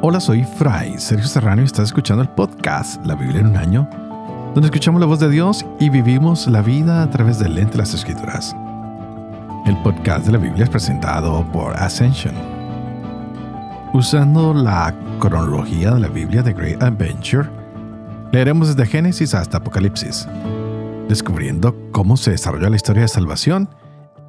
Hola, soy Fray Sergio Serrano y estás escuchando el podcast La Biblia en un año, donde escuchamos la voz de Dios y vivimos la vida a través del lente de las Escrituras. El podcast de la Biblia es presentado por Ascension. Usando la cronología de la Biblia de Great Adventure, leeremos desde Génesis hasta Apocalipsis, descubriendo cómo se desarrolló la historia de salvación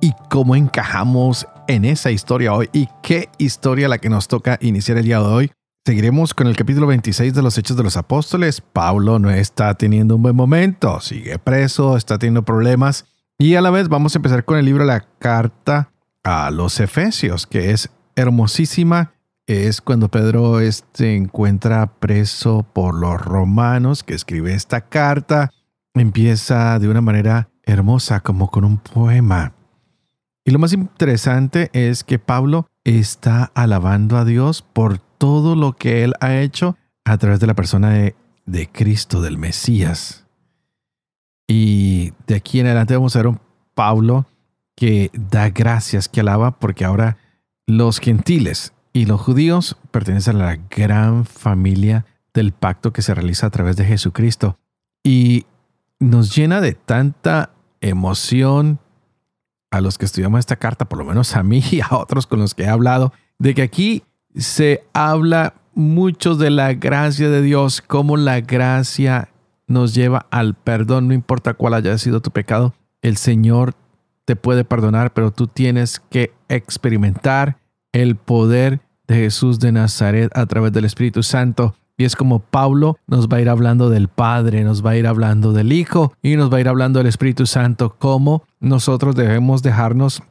y cómo encajamos en esa historia hoy y qué historia la que nos toca iniciar el día de hoy. Seguiremos con el capítulo 26 de los Hechos de los Apóstoles. Pablo no está teniendo un buen momento, sigue preso, está teniendo problemas y a la vez vamos a empezar con el libro La Carta a los Efesios, que es hermosísima. Es cuando Pedro se este, encuentra preso por los romanos, que escribe esta carta. Empieza de una manera hermosa, como con un poema. Y lo más interesante es que Pablo está alabando a Dios por todo lo que él ha hecho a través de la persona de, Cristo, del Mesías. Y de aquí en adelante vamos a ver un Pablo que da gracias, que alaba, porque ahora los gentiles y los judíos pertenecen a la gran familia del pacto que se realiza a través de Jesucristo. Y nos llena de tanta emoción, a los que estudiamos esta carta, por lo menos a mí y a otros con los que he hablado, de que aquí se habla mucho de la gracia de Dios, cómo la gracia nos lleva al perdón, no importa cuál haya sido tu pecado, el Señor te puede perdonar, pero tú tienes que experimentar el poder de Jesús de Nazaret a través del Espíritu Santo. Y es como Pablo nos va a ir hablando del Padre, nos va a ir hablando del Hijo y nos va a ir hablando del Espíritu Santo, cómo nosotros debemos dejarnos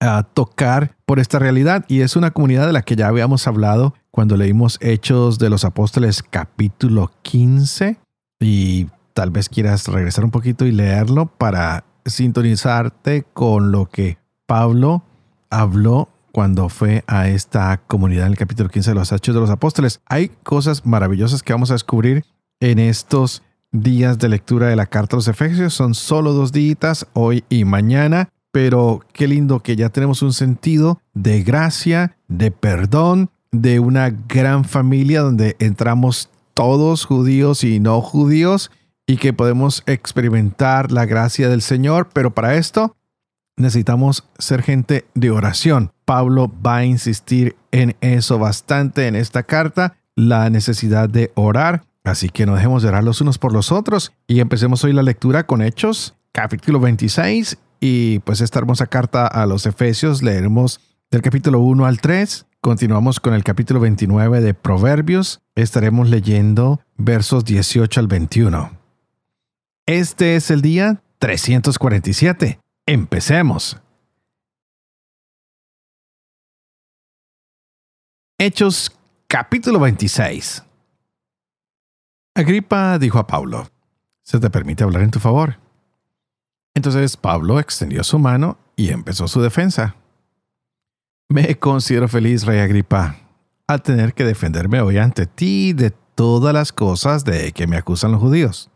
a tocar por esta realidad. Y es una comunidad de la que ya habíamos hablado cuando leímos Hechos de los Apóstoles capítulo 15. Y tal vez quieras regresar un poquito y leerlo para sintonizarte con lo que Pablo habló cuando fue a esta comunidad en el capítulo 15 de los Hechos de los Apóstoles. Hay cosas maravillosas que vamos a descubrir en estos días de lectura de la carta a los Efesios. Son solo dos días, hoy y mañana, pero qué lindo que ya tenemos un sentido de gracia, de perdón, de una gran familia donde entramos todos judíos y no judíos y que podemos experimentar la gracia del Señor, pero para esto necesitamos ser gente de oración. Pablo va a insistir en eso bastante en esta carta, la necesidad de orar. Así que no dejemos de orar los unos por los otros y empecemos hoy la lectura con Hechos, capítulo 26 y pues esta hermosa carta a los Efesios leeremos del capítulo 1 al 3. Continuamos con el capítulo 29 de Proverbios. Estaremos leyendo versos 18 al 21. Este es el día 347. Empecemos. Hechos capítulo 26. Agripa dijo a Pablo, ¿se te permite hablar en tu favor? Entonces Pablo extendió su mano y empezó su defensa. Me considero feliz, rey Agripa, al tener que defenderme hoy ante ti de todas las cosas de que me acusan los judíos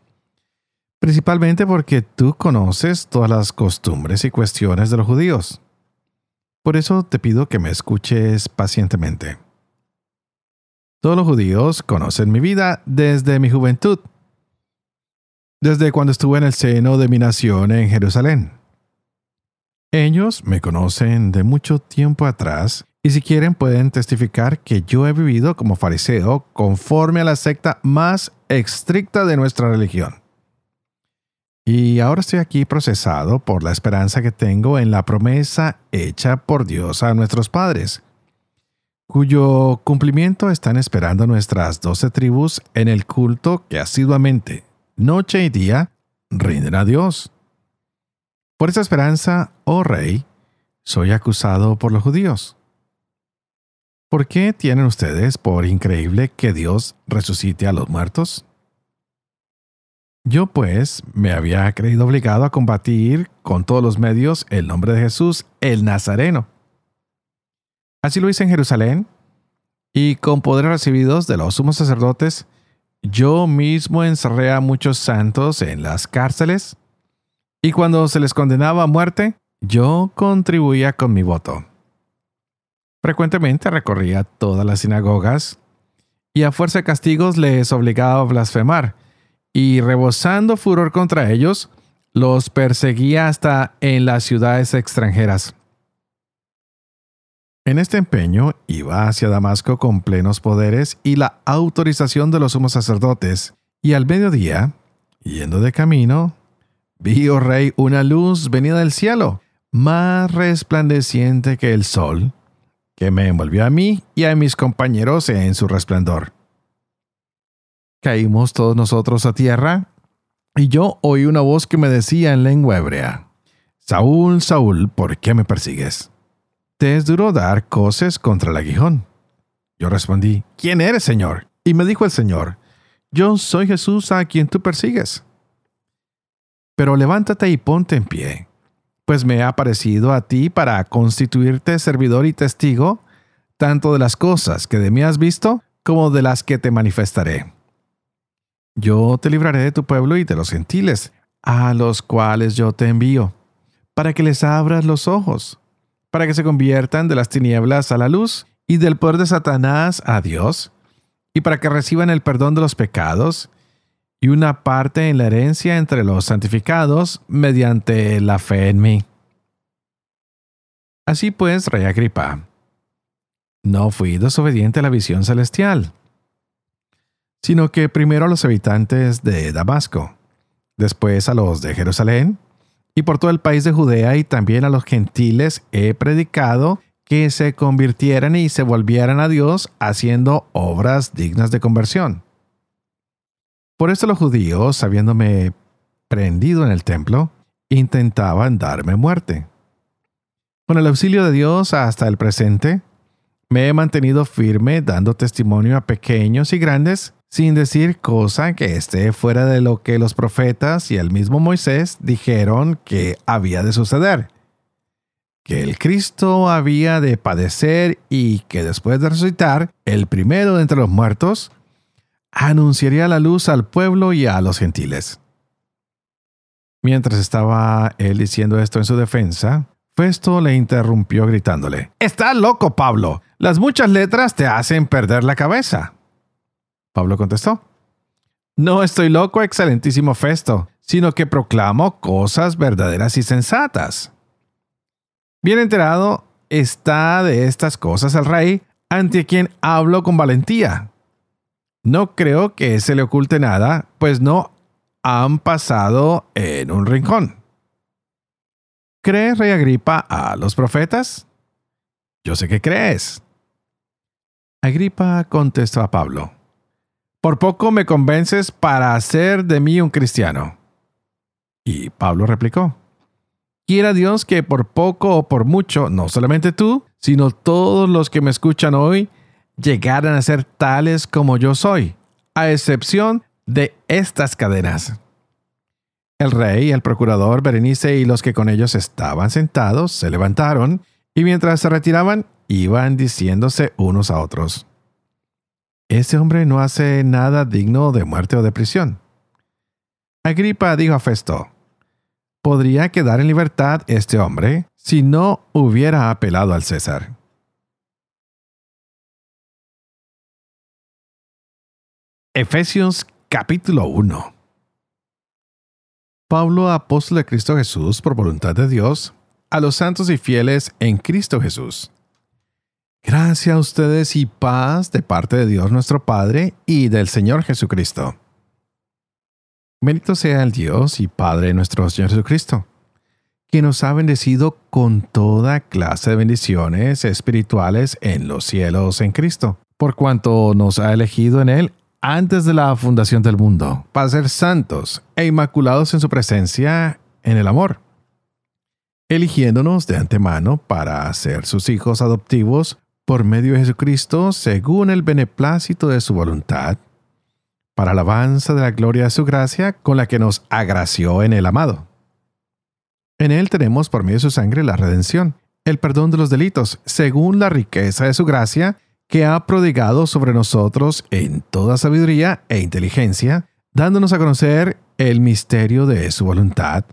principalmente porque tú conoces todas las costumbres y cuestiones de los judíos. Por eso te pido que me escuches pacientemente. Todos los judíos conocen mi vida desde mi juventud, desde cuando estuve en el seno de mi nación en Jerusalén. Ellos me conocen de mucho tiempo atrás y si quieren pueden testificar que yo he vivido como fariseo conforme a la secta más estricta de nuestra religión. Y ahora estoy aquí procesado por la esperanza que tengo en la promesa hecha por Dios a nuestros padres, cuyo cumplimiento están esperando nuestras doce tribus en el culto que asiduamente, noche y día, rinden a Dios. Por esa esperanza, oh rey, soy acusado por los judíos. ¿Por qué tienen ustedes por increíble que Dios resucite a los muertos? Yo pues me había creído obligado a combatir con todos los medios el nombre de Jesús, el Nazareno. Así lo hice en Jerusalén, y con poderes recibidos de los sumos sacerdotes, yo mismo encerré a muchos santos en las cárceles, y cuando se les condenaba a muerte, yo contribuía con mi voto. Frecuentemente recorría todas las sinagogas y a fuerza de castigos les obligaba a blasfemar, y rebosando furor contra ellos, los perseguía hasta en las ciudades extranjeras. En este empeño iba hacia Damasco con plenos poderes y la autorización de los sumos sacerdotes, y al mediodía, yendo de camino, vi, oh rey, una luz venida del cielo, más resplandeciente que el sol, que me envolvió a mí y a mis compañeros en su resplandor. Caímos todos nosotros a tierra, y yo oí una voz que me decía en lengua hebrea, Saúl, Saúl, ¿por qué me persigues? Te es duro dar coces contra el aguijón. Yo respondí, ¿quién eres, Señor? Y me dijo el Señor, yo soy Jesús a quien tú persigues. Pero levántate y ponte en pie, pues me ha parecido a ti para constituirte servidor y testigo, tanto de las cosas que de mí has visto, como de las que te manifestaré. Yo te libraré de tu pueblo y de los gentiles, a los cuales yo te envío, para que les abras los ojos, para que se conviertan de las tinieblas a la luz y del poder de Satanás a Dios, y para que reciban el perdón de los pecados y una parte en la herencia entre los santificados mediante la fe en mí. Así pues, Rey Agripa, no fui desobediente a la visión celestial, sino que primero a los habitantes de Damasco, después a los de Jerusalén, y por todo el país de Judea y también a los gentiles he predicado que se convirtieran y se volvieran a Dios haciendo obras dignas de conversión. Por esto los judíos, habiéndome prendido en el templo, intentaban darme muerte. Con el auxilio de Dios hasta el presente, me he mantenido firme dando testimonio a pequeños y grandes sin decir cosa que esté fuera de lo que los profetas y el mismo Moisés dijeron que había de suceder. Que el Cristo había de padecer y que después de resucitar, el primero de entre los muertos, anunciaría la luz al pueblo y a los gentiles. Mientras estaba él diciendo esto en su defensa, Festo le interrumpió gritándole, Estás loco, Pablo. Las muchas letras te hacen perder la cabeza. Pablo contestó, No estoy loco, excelentísimo Festo, sino que proclamo cosas verdaderas y sensatas. Bien enterado está de estas cosas el rey, ante quien hablo con valentía. No creo que se le oculte nada, pues no han pasado en un rincón. ¿Crees, rey Agripa, a los profetas? Yo sé que crees. Agripa contestó a Pablo. Por poco me convences para hacer de mí un cristiano. Y Pablo replicó, Quiera Dios que por poco o por mucho, no solamente tú, sino todos los que me escuchan hoy, llegaran a ser tales como yo soy, a excepción de estas cadenas. El rey, el procurador, Berenice y los que con ellos estaban sentados se levantaron y mientras se retiraban iban diciéndose unos a otros, ese hombre no hace nada digno de muerte o de prisión. Agripa dijo a Festo, podría quedar en libertad este hombre si no hubiera apelado al César. Efesios capítulo 1 Pablo, apóstol de Cristo Jesús por voluntad de Dios, a los santos y fieles en Cristo Jesús Gracias a ustedes y paz de parte de Dios nuestro Padre y del Señor Jesucristo. Bendito sea el Dios y Padre nuestro Señor Jesucristo, que nos ha bendecido con toda clase de bendiciones espirituales en los cielos en Cristo, por cuanto nos ha elegido en Él antes de la fundación del mundo, para ser santos e inmaculados en su presencia en el amor, eligiéndonos de antemano para ser sus hijos adoptivos por medio de Jesucristo según el beneplácito de su voluntad, para alabanza de la gloria de su gracia con la que nos agració en el amado. En él tenemos por medio de su sangre la redención, el perdón de los delitos, según la riqueza de su gracia, que ha prodigado sobre nosotros en toda sabiduría e inteligencia, dándonos a conocer el misterio de su voluntad,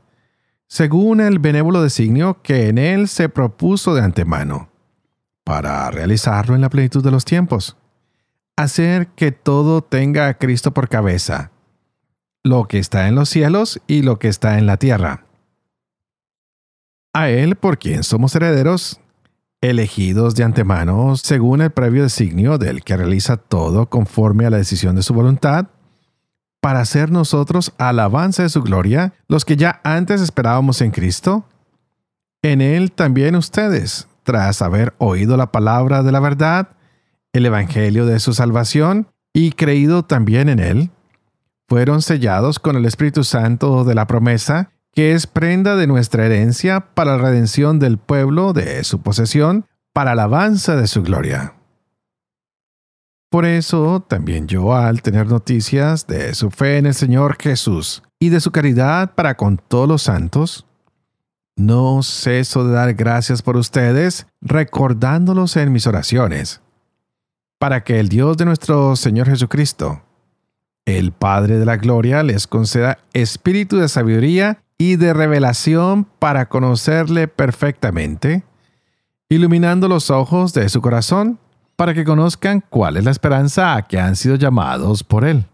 según el benévolo designio que en él se propuso de antemano para realizarlo en la plenitud de los tiempos, hacer que todo tenga a Cristo por cabeza, lo que está en los cielos y lo que está en la tierra. A Él, por quien somos herederos, elegidos de antemano según el previo designio del que realiza todo conforme a la decisión de su voluntad, para hacer nosotros alabanza de su gloria, los que ya antes esperábamos en Cristo, en Él también ustedes, tras haber oído la palabra de la verdad, el Evangelio de su salvación, y creído también en Él, fueron sellados con el Espíritu Santo de la promesa, que es prenda de nuestra herencia para la redención del pueblo de su posesión, para alabanza de su gloria. Por eso también yo, al tener noticias de su fe en el Señor Jesús y de su caridad para con todos los santos, no ceso de dar gracias por ustedes, recordándolos en mis oraciones, para que el Dios de nuestro Señor Jesucristo, el Padre de la Gloria, les conceda espíritu de sabiduría y de revelación para conocerle perfectamente, iluminando los ojos de su corazón, para que conozcan cuál es la esperanza a que han sido llamados por Él,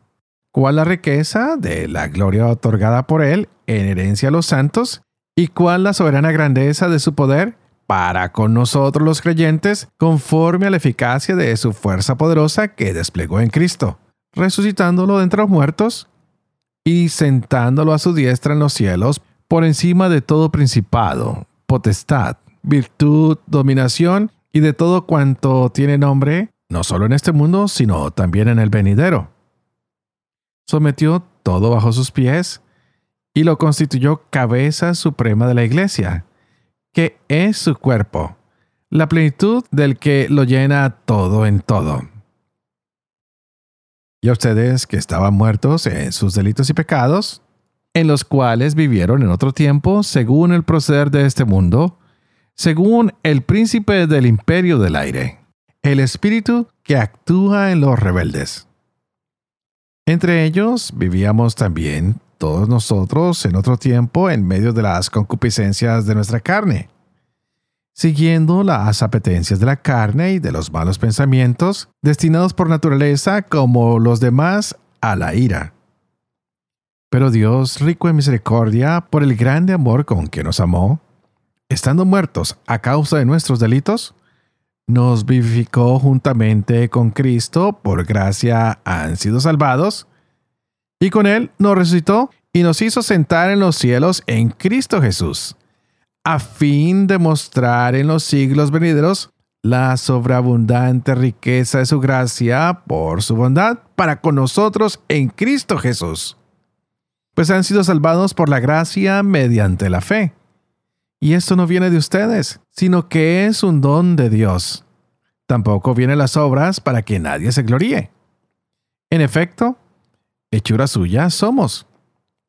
cuál la riqueza de la gloria otorgada por Él en herencia a los santos, y cuál la soberana grandeza de su poder para con nosotros los creyentes, conforme a la eficacia de su fuerza poderosa que desplegó en Cristo, resucitándolo de entre los muertos y sentándolo a su diestra en los cielos, por encima de todo principado, potestad, virtud, dominación y de todo cuanto tiene nombre, no solo en este mundo, sino también en el venidero. Sometió todo bajo sus pies y lo constituyó cabeza suprema de la iglesia, que es su cuerpo, la plenitud del que lo llena todo en todo. Y a ustedes que estaban muertos en sus delitos y pecados, en los cuales vivieron en otro tiempo según el proceder de este mundo, según el príncipe del imperio del aire, el espíritu que actúa en los rebeldes. Entre ellos vivíamos también todos nosotros en otro tiempo en medio de las concupiscencias de nuestra carne, siguiendo las apetencias de la carne y de los malos pensamientos, destinados por naturaleza como los demás a la ira. Pero Dios, rico en misericordia, por el grande amor con que nos amó, estando muertos a causa de nuestros delitos, nos vivificó juntamente con Cristo, por gracia han sido salvados, y con Él nos resucitó y nos hizo sentar en los cielos en Cristo Jesús, a fin de mostrar en los siglos venideros la sobreabundante riqueza de su gracia por su bondad para con nosotros en Cristo Jesús. Pues han sido salvados por la gracia mediante la fe y esto no viene de ustedes, sino que es un don de Dios. Tampoco vienen las obras para que nadie se gloríe. En efecto, hechura suya somos,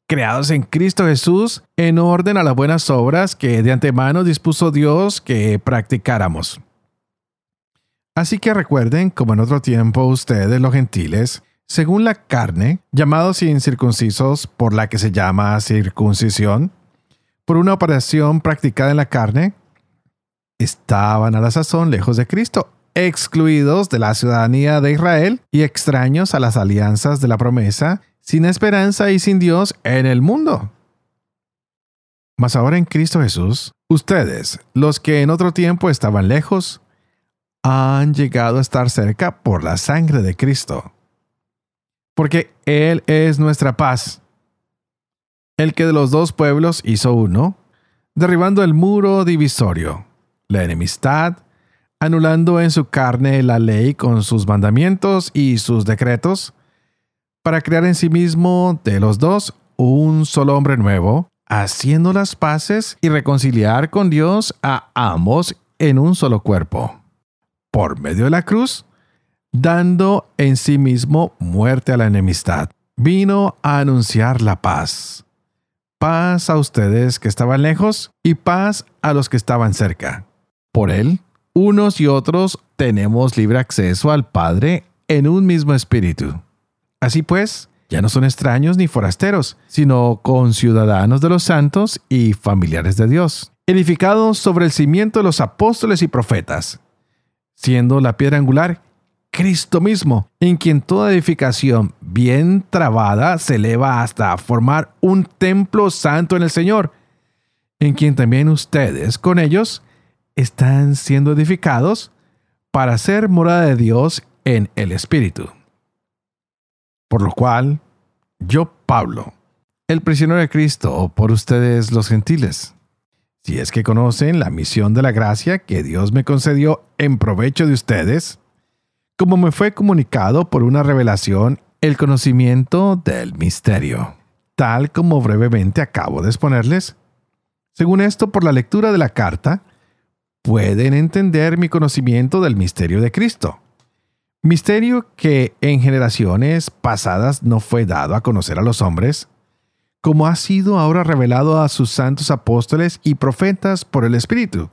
creados en Cristo Jesús en orden a las buenas obras que de antemano dispuso Dios que practicáramos. Así que recuerden, como en otro tiempo ustedes los gentiles, según la carne, llamados incircuncisos por la que se llama circuncisión, por una operación practicada en la carne, estaban a la sazón lejos de Cristo, excluidos de la ciudadanía de Israel y extraños a las alianzas de la promesa, sin esperanza y sin Dios en el mundo. Mas ahora en Cristo Jesús, ustedes, los que en otro tiempo estaban lejos, han llegado a estar cerca por la sangre de Cristo. Porque Él es nuestra paz el que de los dos pueblos hizo uno, derribando el muro divisorio, la enemistad, anulando en su carne la ley con sus mandamientos y sus decretos, para crear en sí mismo de los dos un solo hombre nuevo, haciendo las paces y reconciliar con Dios a ambos en un solo cuerpo, por medio de la cruz, dando en sí mismo muerte a la enemistad. Vino a anunciar la paz paz a ustedes que estaban lejos y paz a los que estaban cerca. Por él, unos y otros tenemos libre acceso al Padre en un mismo espíritu. Así pues, ya no son extraños ni forasteros, sino conciudadanos de los santos y familiares de Dios, edificados sobre el cimiento de los apóstoles y profetas, siendo la piedra angular Cristo mismo, en quien toda edificación bien trabada se eleva hasta formar un templo santo en el Señor, en quien también ustedes con ellos están siendo edificados para ser morada de Dios en el Espíritu. Por lo cual, yo, Pablo, el prisionero de Cristo, por ustedes los gentiles, si es que conocen la misión de la gracia que Dios me concedió en provecho de ustedes, como me fue comunicado por una revelación el conocimiento del misterio, tal como brevemente acabo de exponerles. Según esto, por la lectura de la carta, pueden entender mi conocimiento del misterio de Cristo. Misterio que en generaciones pasadas no fue dado a conocer a los hombres, como ha sido ahora revelado a sus santos apóstoles y profetas por el Espíritu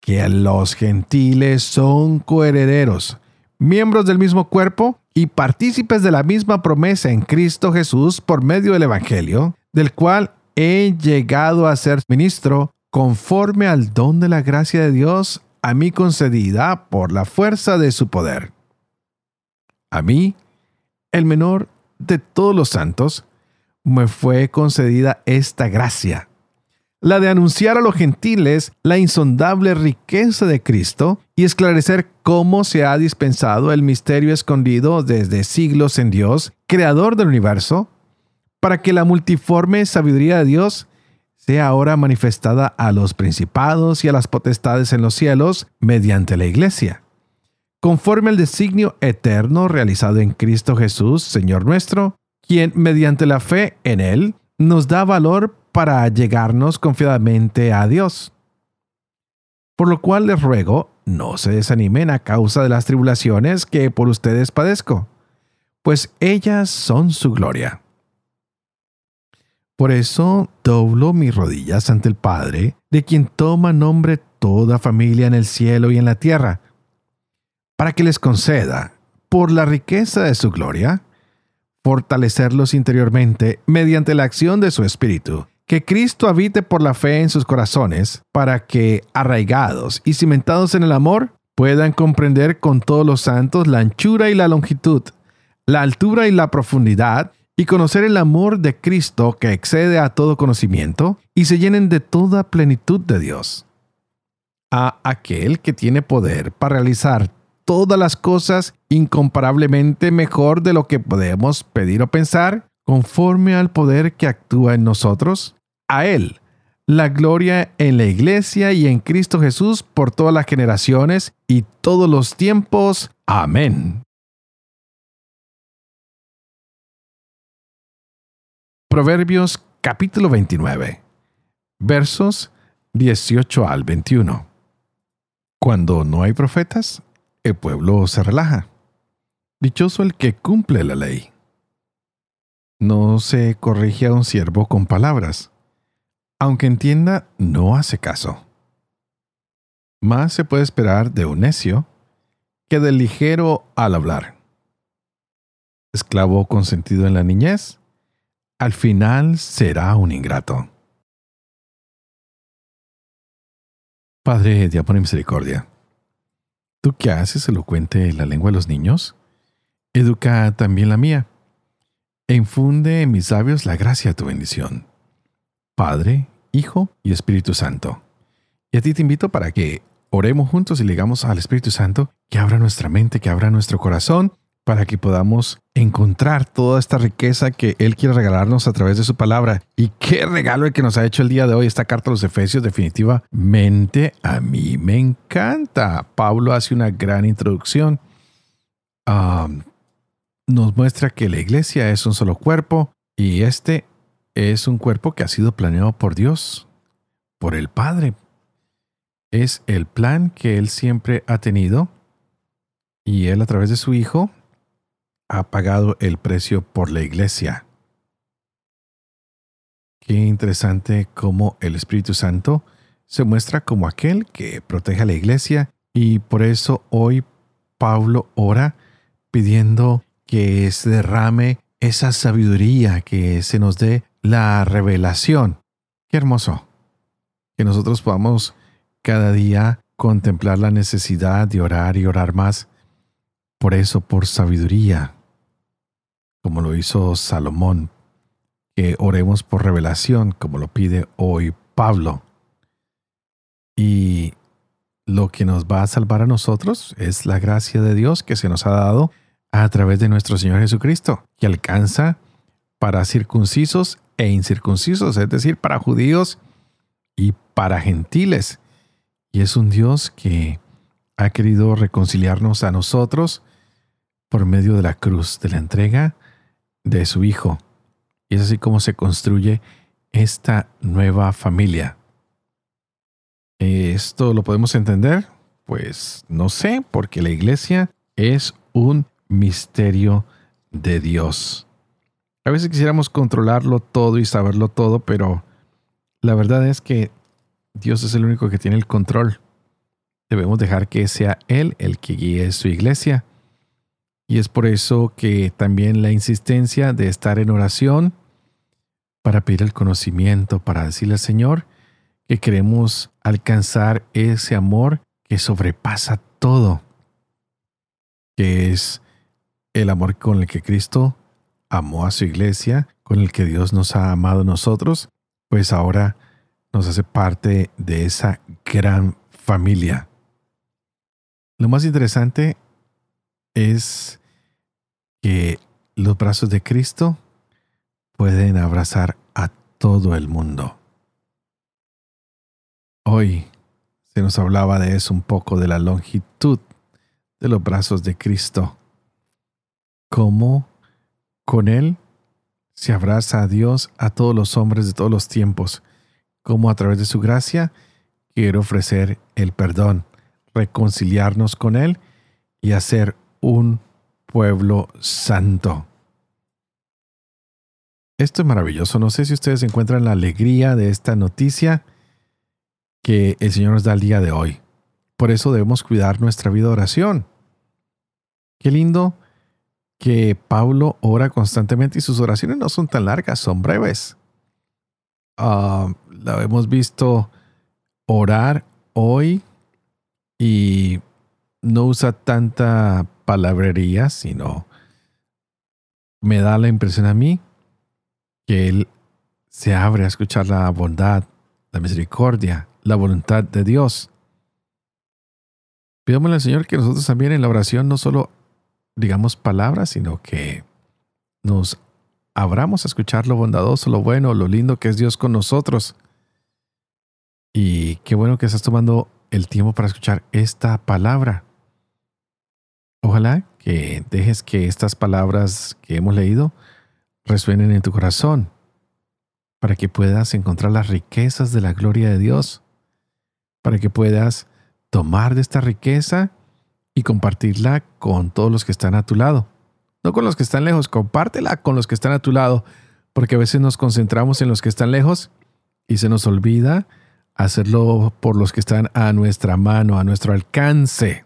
que los gentiles son coherederos, miembros del mismo cuerpo y partícipes de la misma promesa en Cristo Jesús por medio del Evangelio, del cual he llegado a ser ministro conforme al don de la gracia de Dios a mí concedida por la fuerza de su poder. A mí, el menor de todos los santos, me fue concedida esta gracia la de anunciar a los gentiles la insondable riqueza de Cristo y esclarecer cómo se ha dispensado el misterio escondido desde siglos en Dios, creador del universo, para que la multiforme sabiduría de Dios sea ahora manifestada a los principados y a las potestades en los cielos mediante la Iglesia, conforme al designio eterno realizado en Cristo Jesús, Señor nuestro, quien mediante la fe en Él nos da valor para llegarnos confiadamente a Dios. Por lo cual les ruego, no se desanimen a causa de las tribulaciones que por ustedes padezco, pues ellas son su gloria. Por eso doblo mis rodillas ante el Padre, de quien toma nombre toda familia en el cielo y en la tierra, para que les conceda, por la riqueza de su gloria, fortalecerlos interiormente mediante la acción de su Espíritu que Cristo habite por la fe en sus corazones, para que, arraigados y cimentados en el amor, puedan comprender con todos los santos la anchura y la longitud, la altura y la profundidad, y conocer el amor de Cristo que excede a todo conocimiento, y se llenen de toda plenitud de Dios. A aquel que tiene poder para realizar todas las cosas incomparablemente mejor de lo que podemos pedir o pensar, conforme al poder que actúa en nosotros, a Él la gloria en la iglesia y en Cristo Jesús por todas las generaciones y todos los tiempos. Amén. Proverbios capítulo 29, versos 18 al 21. Cuando no hay profetas, el pueblo se relaja. Dichoso el que cumple la ley. No se corrige a un siervo con palabras aunque entienda, no hace caso. Más se puede esperar de un necio que del ligero al hablar. Esclavo consentido en la niñez, al final será un ingrato. Padre de amor misericordia, tú que haces elocuente la lengua de los niños, educa también la mía, e infunde en mis labios la gracia de tu bendición Padre, Hijo y Espíritu Santo. Y a ti te invito para que oremos juntos y le digamos al Espíritu Santo que abra nuestra mente, que abra nuestro corazón, para que podamos encontrar toda esta riqueza que Él quiere regalarnos a través de su palabra. Y qué regalo el que nos ha hecho el día de hoy esta carta a los Efesios, definitivamente a mí me encanta. Pablo hace una gran introducción. nos muestra que la iglesia es un solo cuerpo y este es un cuerpo que ha sido planeado por Dios, por el Padre. Es el plan que Él siempre ha tenido y Él a través de su Hijo ha pagado el precio por la iglesia. Qué interesante cómo el Espíritu Santo se muestra como aquel que protege a la iglesia y por eso hoy Pablo ora pidiendo que se derrame esa sabiduría, que se nos dé la revelación. Qué hermoso. Que nosotros podamos cada día contemplar la necesidad de orar y orar más por eso, por sabiduría, como lo hizo Salomón, que oremos por revelación, como lo pide hoy Pablo. Y lo que nos va a salvar a nosotros es la gracia de Dios que se nos ha dado a través de nuestro Señor Jesucristo, que alcanza para circuncisos e incircuncisos, es decir, para judíos y para gentiles. Y es un Dios que ha querido reconciliarnos a nosotros por medio de la cruz, de la entrega de su Hijo. Y es así como se construye esta nueva familia. ¿Esto lo podemos entender? Pues no sé, porque la iglesia es un misterio de Dios. A veces quisiéramos controlarlo todo y saberlo todo, pero la verdad es que Dios es el único que tiene el control. Debemos dejar que sea Él el que guíe su iglesia. Y es por eso que también la insistencia de estar en oración para pedir el conocimiento, para decirle al Señor que queremos alcanzar ese amor que sobrepasa todo, que es el amor con el que Cristo amó a su iglesia, con el que Dios nos ha amado a nosotros, pues ahora nos hace parte de esa gran familia. Lo más interesante es que los brazos de Cristo pueden abrazar a todo el mundo. Hoy se nos hablaba de eso un poco, de la longitud de los brazos de Cristo. Cómo con Él se abraza a Dios a todos los hombres de todos los tiempos. Cómo a través de su gracia quiere ofrecer el perdón, reconciliarnos con Él y hacer un pueblo santo. Esto es maravilloso. No sé si ustedes encuentran la alegría de esta noticia que el Señor nos da el día de hoy. Por eso debemos cuidar nuestra vida de oración. Qué lindo que Pablo ora constantemente y sus oraciones no son tan largas, son breves. Uh, la hemos visto orar hoy y no usa tanta palabrería, sino me da la impresión a mí que él se abre a escuchar la bondad, la misericordia, la voluntad de Dios. Pidámosle al Señor que nosotros también en la oración no solo digamos palabras, sino que nos abramos a escuchar lo bondadoso, lo bueno, lo lindo que es Dios con nosotros. Y qué bueno que estás tomando el tiempo para escuchar esta palabra. Ojalá que dejes que estas palabras que hemos leído resuenen en tu corazón, para que puedas encontrar las riquezas de la gloria de Dios, para que puedas tomar de esta riqueza y compartirla con todos los que están a tu lado. No con los que están lejos, compártela con los que están a tu lado, porque a veces nos concentramos en los que están lejos y se nos olvida hacerlo por los que están a nuestra mano, a nuestro alcance.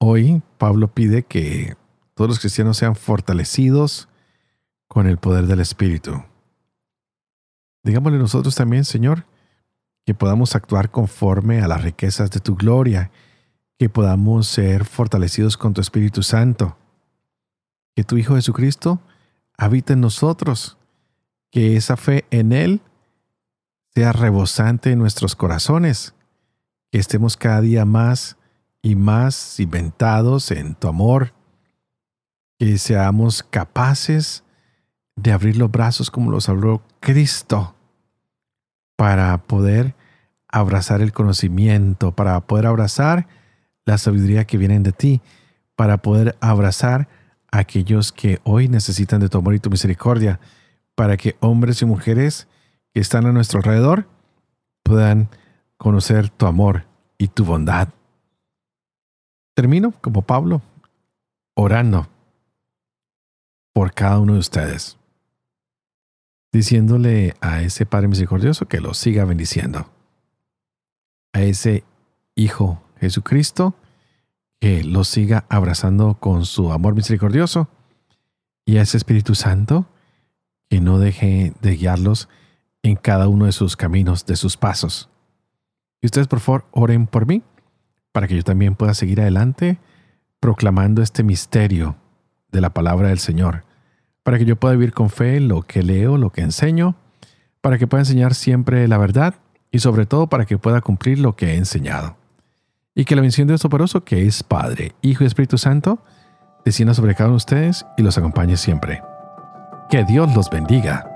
Hoy Pablo pide que todos los cristianos sean fortalecidos con el poder del Espíritu. Digámosle nosotros también, Señor, que podamos actuar conforme a las riquezas de tu gloria, que podamos ser fortalecidos con tu Espíritu Santo, que tu Hijo Jesucristo habite en nosotros, que esa fe en Él sea rebosante en nuestros corazones, que estemos cada día más y más cimentados en tu amor, que seamos capaces de abrir los brazos como los abrió Cristo para poder abrazar el conocimiento, para poder abrazar la sabiduría que viene de ti, para poder abrazar a aquellos que hoy necesitan de tu amor y tu misericordia, para que hombres y mujeres que están a nuestro alrededor puedan conocer tu amor y tu bondad. Termino como Pablo, orando por cada uno de ustedes diciéndole a ese Padre misericordioso que lo siga bendiciendo. A ese Hijo Jesucristo que lo siga abrazando con su amor misericordioso. Y a ese Espíritu Santo que no deje de guiarlos en cada uno de sus caminos, de sus pasos. Y ustedes por favor oren por mí para que yo también pueda seguir adelante proclamando este misterio de la palabra del Señor, para que yo pueda vivir con fe lo que leo, lo que enseño, para que pueda enseñar siempre la verdad y sobre todo para que pueda cumplir lo que he enseñado. Y que la bendición de Dios Toporoso, que es Padre, Hijo y Espíritu Santo, descienda sobre cada uno de ustedes y los acompañe siempre. Que Dios los bendiga.